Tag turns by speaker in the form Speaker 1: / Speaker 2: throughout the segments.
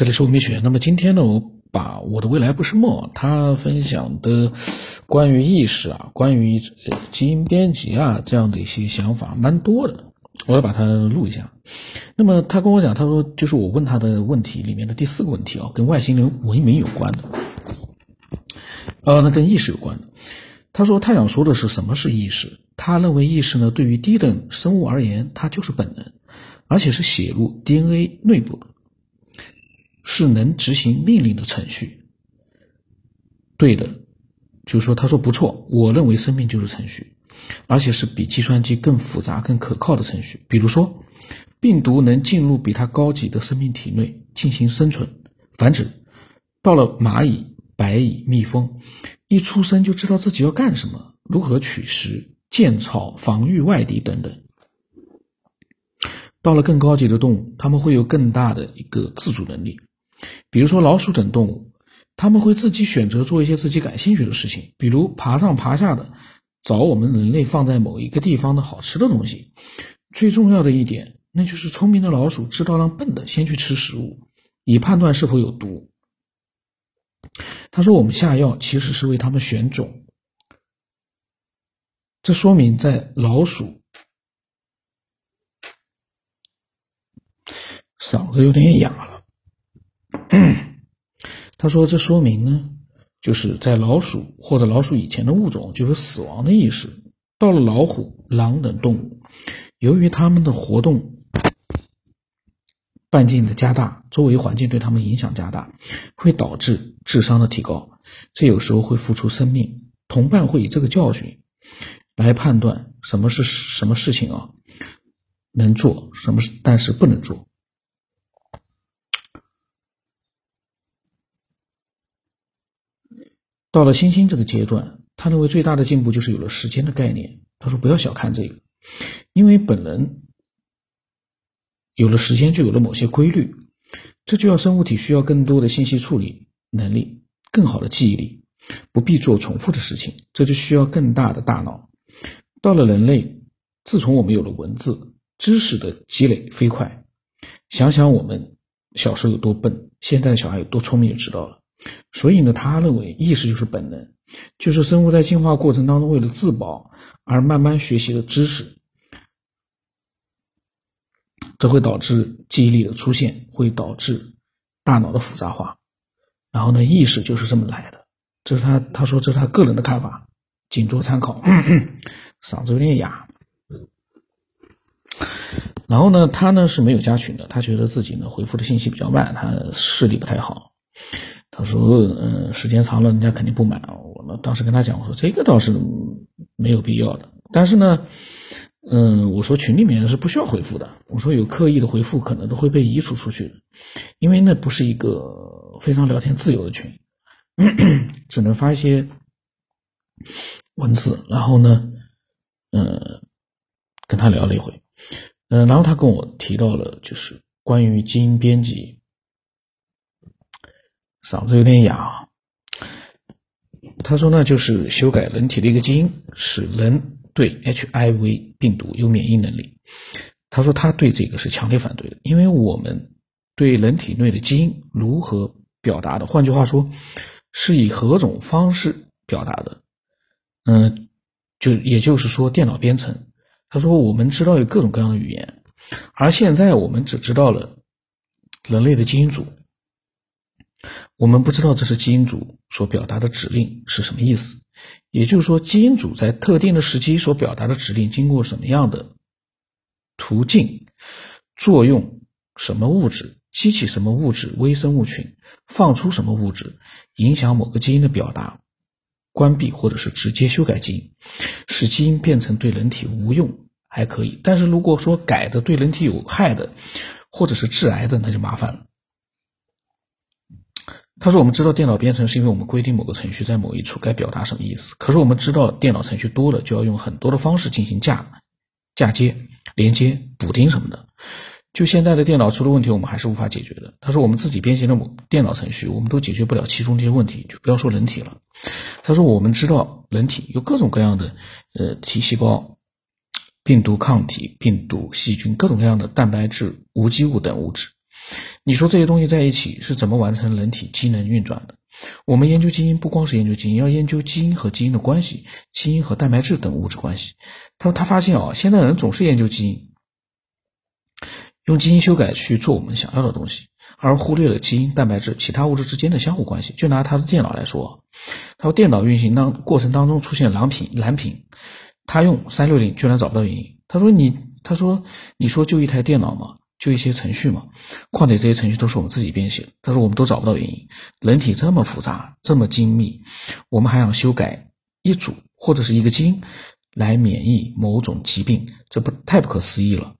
Speaker 1: 这里是吴明雪。那么今天呢，我把我的未来不是梦，他分享的关于意识啊，关于基因编辑啊这样的一些想法蛮多的，我要把它录一下。那么他跟我讲，他说就是我问他的问题里面的第四个问题啊，跟外星人文明有关的，呃，那跟意识有关的。他说他想说的是什么是意识？他认为意识呢，对于低等生物而言，它就是本能，而且是写入 DNA 内部的。是能执行命令的程序，对的，就是说，他说不错，我认为生命就是程序，而且是比计算机更复杂、更可靠的程序。比如说，病毒能进入比它高级的生命体内进行生存、繁殖；到了蚂蚁、白蚁、蜜蜂，一出生就知道自己要干什么，如何取食、建巢、防御外敌等等。到了更高级的动物，他们会有更大的一个自主能力。比如说老鼠等动物，他们会自己选择做一些自己感兴趣的事情，比如爬上爬下的找我们人类放在某一个地方的好吃的东西。最重要的一点，那就是聪明的老鼠知道让笨的先去吃食物，以判断是否有毒。他说：“我们下药其实是为他们选种，这说明在老鼠嗓子有点哑了。” 他说：“这说明呢，就是在老鼠或者老鼠以前的物种就有死亡的意识。到了老虎、狼等动物，由于它们的活动半径的加大，周围环境对它们影响加大，会导致智商的提高。这有时候会付出生命。同伴会以这个教训来判断什么是什么事情啊，能做什么，但是不能做。”到了星星这个阶段，他认为最大的进步就是有了时间的概念。他说：“不要小看这个，因为本能有了时间，就有了某些规律。这就要生物体需要更多的信息处理能力，更好的记忆力，不必做重复的事情。这就需要更大的大脑。到了人类，自从我们有了文字，知识的积累飞快。想想我们小时候有多笨，现在的小孩有多聪明，就知道了。”所以呢，他认为意识就是本能，就是生物在进化过程当中为了自保而慢慢学习的知识，这会导致记忆力的出现，会导致大脑的复杂化。然后呢，意识就是这么来的。这是他他说这是他个人的看法，仅做参考。嗓子有点哑。然后呢，他呢是没有加群的，他觉得自己呢回复的信息比较慢，他视力不太好。他说：“嗯，时间长了，人家肯定不买。我呢，当时跟他讲，我说这个倒是没有必要的。但是呢，嗯，我说群里面是不需要回复的。我说有刻意的回复，可能都会被移除出去，因为那不是一个非常聊天自由的群，只能发一些文字。然后呢，嗯，跟他聊了一会，嗯，然后他跟我提到了，就是关于基因编辑。”嗓子有点哑，他说呢，就是修改人体的一个基因，使人对 HIV 病毒有免疫能力。他说他对这个是强烈反对的，因为我们对人体内的基因如何表达的，换句话说，是以何种方式表达的。嗯，就也就是说电脑编程。他说我们知道有各种各样的语言，而现在我们只知道了人类的基因组。我们不知道这是基因组所表达的指令是什么意思，也就是说，基因组在特定的时期所表达的指令经过什么样的途径，作用什么物质，激起什么物质，微生物群放出什么物质，影响某个基因的表达，关闭或者是直接修改基因，使基因变成对人体无用还可以，但是如果说改的对人体有害的，或者是致癌的，那就麻烦了。他说：“我们知道电脑编程是因为我们规定某个程序在某一处该表达什么意思。可是我们知道电脑程序多了，就要用很多的方式进行嫁嫁接、连接、补丁什么的。就现在的电脑出了问题，我们还是无法解决的。他说我们自己编写的某电脑程序，我们都解决不了其中这些问题，就不要说人体了。他说我们知道人体有各种各样的呃 T 细胞、病毒抗体、病毒、细菌、各种各样的蛋白质、无机物等物质。”你说这些东西在一起是怎么完成人体机能运转的？我们研究基因不光是研究基因，要研究基因和基因的关系，基因和蛋白质等物质关系。他说他发现啊，现在人总是研究基因，用基因修改去做我们想要的东西，而忽略了基因、蛋白质、其他物质之间的相互关系。就拿他的电脑来说，他说电脑运行当过程当中出现蓝屏，蓝屏，他用三六零居然找不到原因。他说你，他说你说就一台电脑吗？就一些程序嘛，况且这些程序都是我们自己编写的。他说我们都找不到原因，人体这么复杂，这么精密，我们还想修改一组或者是一个基因来免疫某种疾病，这不太不可思议了。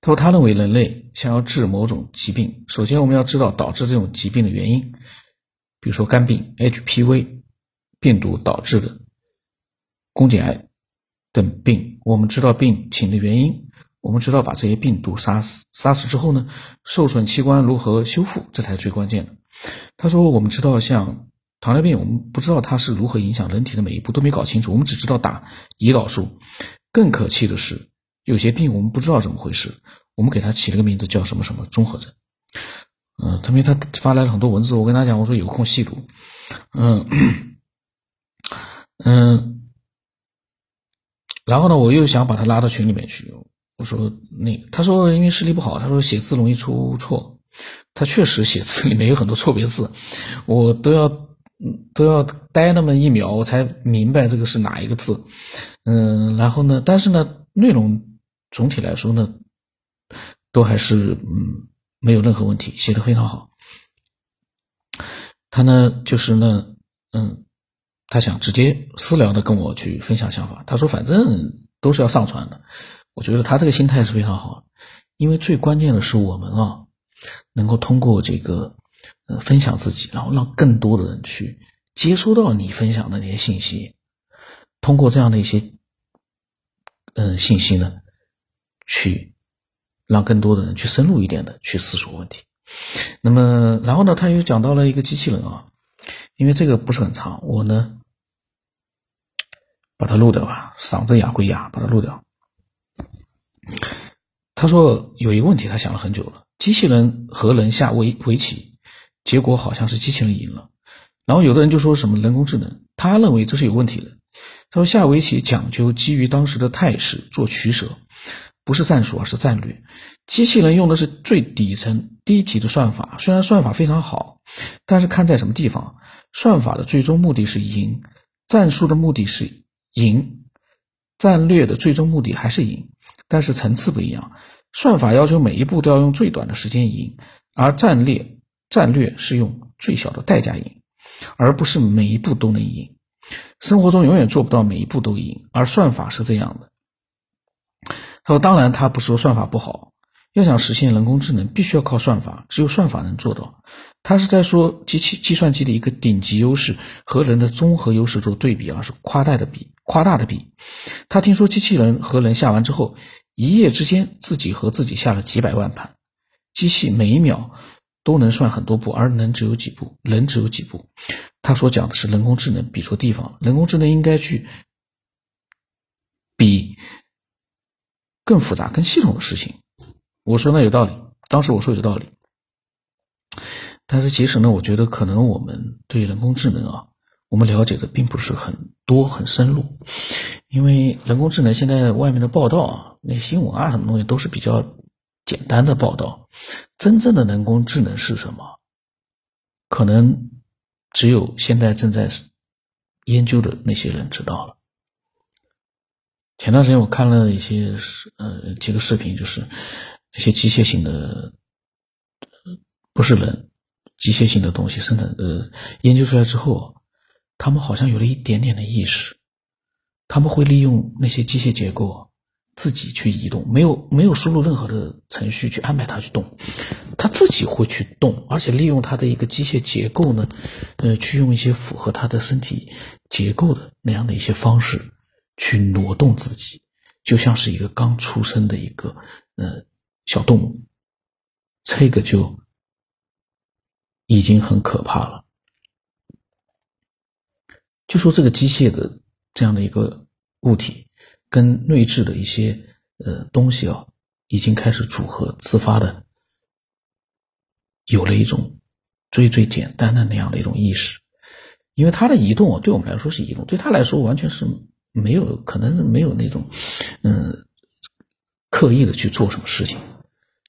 Speaker 1: 他说他认为人类想要治某种疾病，首先我们要知道导致这种疾病的原因，比如说肝病、HPV 病毒导致的宫颈癌。等病，我们知道病情的原因，我们知道把这些病毒杀死，杀死之后呢，受损器官如何修复，这才是最关键的。他说，我们知道像糖尿病，我们不知道它是如何影响人体的每一步都没搞清楚，我们只知道打胰岛素。更可气的是，有些病我们不知道怎么回事，我们给它起了个名字叫什么什么综合症。嗯，特别他发来了很多文字，我跟他讲，我说有空细读。嗯嗯。然后呢，我又想把他拉到群里面去。我说那他说因为视力不好，他说写字容易出错。他确实写字里面有很多错别字，我都要都要待那么一秒，我才明白这个是哪一个字。嗯，然后呢，但是呢，内容总体来说呢，都还是嗯没有任何问题，写的非常好。他呢，就是呢，嗯。他想直接私聊的跟我去分享想法。他说：“反正都是要上传的。”我觉得他这个心态是非常好，因为最关键的是我们啊，能够通过这个呃分享自己，然后让更多的人去接收到你分享的那些信息，通过这样的一些嗯信息呢，去让更多的人去深入一点的去思索问题。那么，然后呢，他又讲到了一个机器人啊。因为这个不是很长，我呢把它录掉吧，嗓子哑归哑，把它录掉。他说有一个问题，他想了很久了：机器人和人下围围棋，结果好像是机器人赢了。然后有的人就说什么人工智能，他认为这是有问题的。他说下围棋讲究基于当时的态势做取舍，不是战术，而是战略。机器人用的是最底层低级的算法，虽然算法非常好，但是看在什么地方。算法的最终目的是赢，战术的目的是赢，战略的最终目的还是赢，但是层次不一样。算法要求每一步都要用最短的时间赢，而战略战略是用最小的代价赢，而不是每一步都能赢。生活中永远做不到每一步都赢，而算法是这样的。他说：“当然，他不是说算法不好。”要想实现人工智能，必须要靠算法，只有算法能做到。他是在说机器计算机的一个顶级优势和人的综合优势做对比，而是夸大的比，夸大的比。他听说机器人和人下完之后，一夜之间自己和自己下了几百万盘，机器每一秒都能算很多步，而人只有几步，人只有几步。他所讲的是人工智能比错地方，人工智能应该去比更复杂、更系统的事情。我说那有道理，当时我说有道理，但是其实呢，我觉得可能我们对人工智能啊，我们了解的并不是很多很深入，因为人工智能现在外面的报道啊，那新闻啊什么东西都是比较简单的报道，真正的人工智能是什么，可能只有现在正在研究的那些人知道了。前段时间我看了一些呃几个视频，就是。一些机械性的，不是人，机械性的东西生产呃研究出来之后，他们好像有了一点点的意识，他们会利用那些机械结构自己去移动，没有没有输入任何的程序去安排它去动，它自己会去动，而且利用它的一个机械结构呢，呃，去用一些符合它的身体结构的那样的一些方式去挪动自己，就像是一个刚出生的一个呃。小动物，这个就已经很可怕了。就说这个机械的这样的一个物体，跟内置的一些呃东西啊，已经开始组合自发的，有了一种最最简单的那样的一种意识，因为它的移动对我们来说是移动，对他来说完全是没有可能是没有那种嗯刻意的去做什么事情，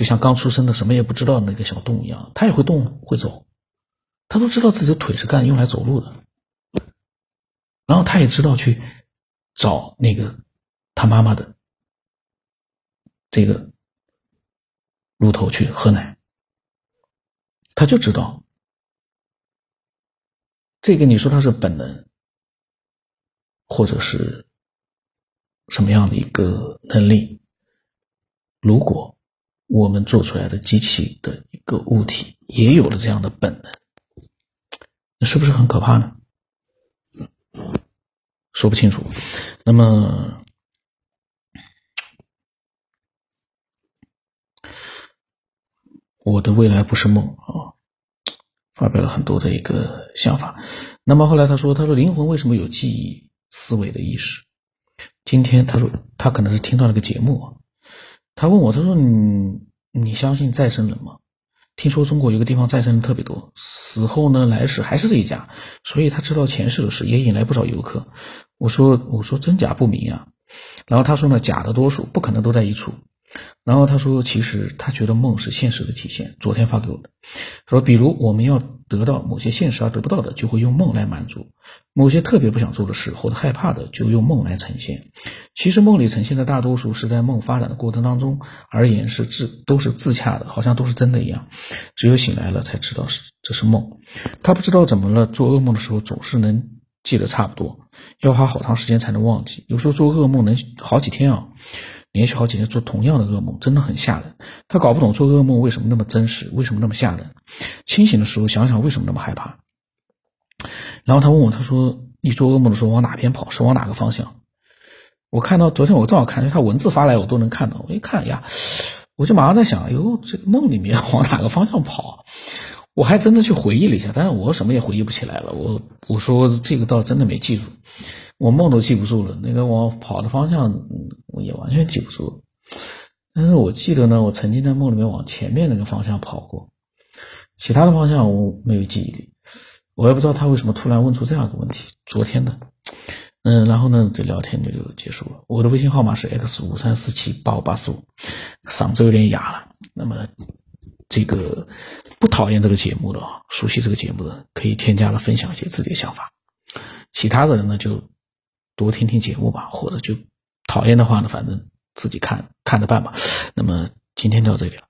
Speaker 1: 就像刚出生的什么也不知道那个小动物一样，它也会动会走，它都知道自己的腿是干用来走路的，然后他也知道去找那个他妈妈的。这个乳头去喝奶，他就知道这个。你说他是本能，或者是什么样的一个能力？如果我们做出来的机器的一个物体也有了这样的本能，那是不是很可怕呢？说不清楚。那么。我的未来不是梦啊，发表了很多的一个想法。那么后来他说：“他说灵魂为什么有记忆、思维的意识？”今天他说他可能是听到了个节目，他问我：“他说你你相信再生人吗？听说中国有个地方再生人特别多，死后呢来世还是这一家，所以他知道前世的事，也引来不少游客。”我说：“我说真假不明啊。”然后他说呢：“假的多数不可能都在一处。”然后他说：“其实他觉得梦是现实的体现。昨天发给我的，说比如我们要得到某些现实而得不到的，就会用梦来满足；某些特别不想做的事或者害怕的，就用梦来呈现。其实梦里呈现的大多数是在梦发展的过程当中而言是自都是自洽的，好像都是真的一样。只有醒来了才知道是这是梦。他不知道怎么了，做噩梦的时候总是能记得差不多，要花好长时间才能忘记。有时候做噩梦能好几天啊。”连续好几天做同样的噩梦，真的很吓人。他搞不懂做噩梦为什么那么真实，为什么那么吓人。清醒的时候想想为什么那么害怕。然后他问我，他说：“你做噩梦的时候往哪边跑？是往哪个方向？”我看到昨天我正好看，他文字发来我都能看到。我一看呀，我就马上在想：哎呦，这个梦里面 往哪个方向跑？我还真的去回忆了一下，但是我什么也回忆不起来了。我我说这个倒真的没记住。我梦都记不住了，那个我跑的方向也完全记不住。但是我记得呢，我曾经在梦里面往前面那个方向跑过，其他的方向我没有记忆力。我也不知道他为什么突然问出这样一个问题。昨天的，嗯，然后呢，这聊天就结束了。我的微信号码是 x 五三四七八五八四五，嗓子有点哑了。那么这个不讨厌这个节目的，熟悉这个节目的，可以添加了分享一些自己的想法。其他的人呢，就。多听听节目吧，或者就讨厌的话呢，反正自己看看着办吧。那么今天到这里了。